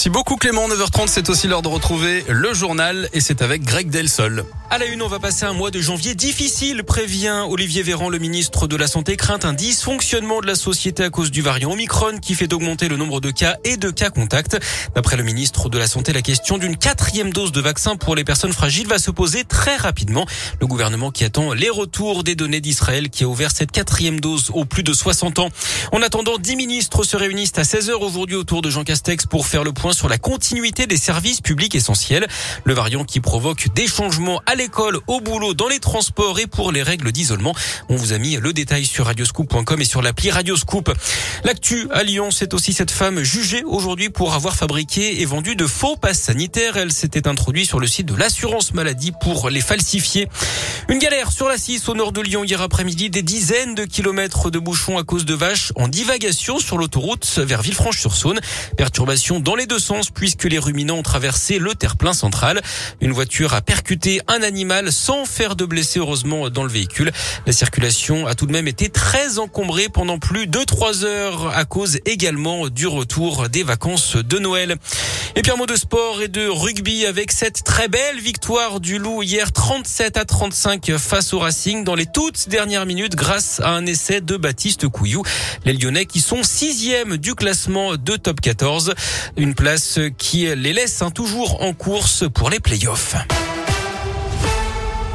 Merci beaucoup Clément, 9h30, c'est aussi l'heure de retrouver le journal et c'est avec Greg Delsol. À la une, on va passer un mois de janvier difficile, prévient Olivier Véran, le ministre de la Santé, craint un dysfonctionnement de la société à cause du variant Omicron qui fait augmenter le nombre de cas et de cas contacts. D'après le ministre de la Santé, la question d'une quatrième dose de vaccin pour les personnes fragiles va se poser très rapidement. Le gouvernement qui attend les retours des données d'Israël qui a ouvert cette quatrième dose aux plus de 60 ans. En attendant, 10 ministres se réunissent à 16h aujourd'hui autour de Jean Castex pour faire le point sur la continuité des services publics essentiels. Le variant qui provoque des changements à l'école, au boulot, dans les transports et pour les règles d'isolement. On vous a mis le détail sur radioscoop.com et sur l'appli Radioscoop. L'actu à Lyon, c'est aussi cette femme jugée aujourd'hui pour avoir fabriqué et vendu de faux passes sanitaires. Elle s'était introduite sur le site de l'assurance maladie pour les falsifier. Une galère sur la 6 au nord de Lyon hier après-midi. Des dizaines de kilomètres de bouchons à cause de vaches en divagation sur l'autoroute vers Villefranche-sur-Saône. Perturbation dans les deux sens puisque les ruminants ont traversé le terre-plein central. Une voiture a percuté un animal sans faire de blessés heureusement dans le véhicule. La circulation a tout de même été très encombrée pendant plus de trois heures à cause également du retour des vacances de Noël. Et puis un mot de sport et de rugby avec cette très belle victoire du Loup hier 37 à 35 face au Racing dans les toutes dernières minutes grâce à un essai de Baptiste Couillou. Les Lyonnais qui sont sixième du classement de top 14. Une place qui les laisse hein, toujours en course pour les playoffs.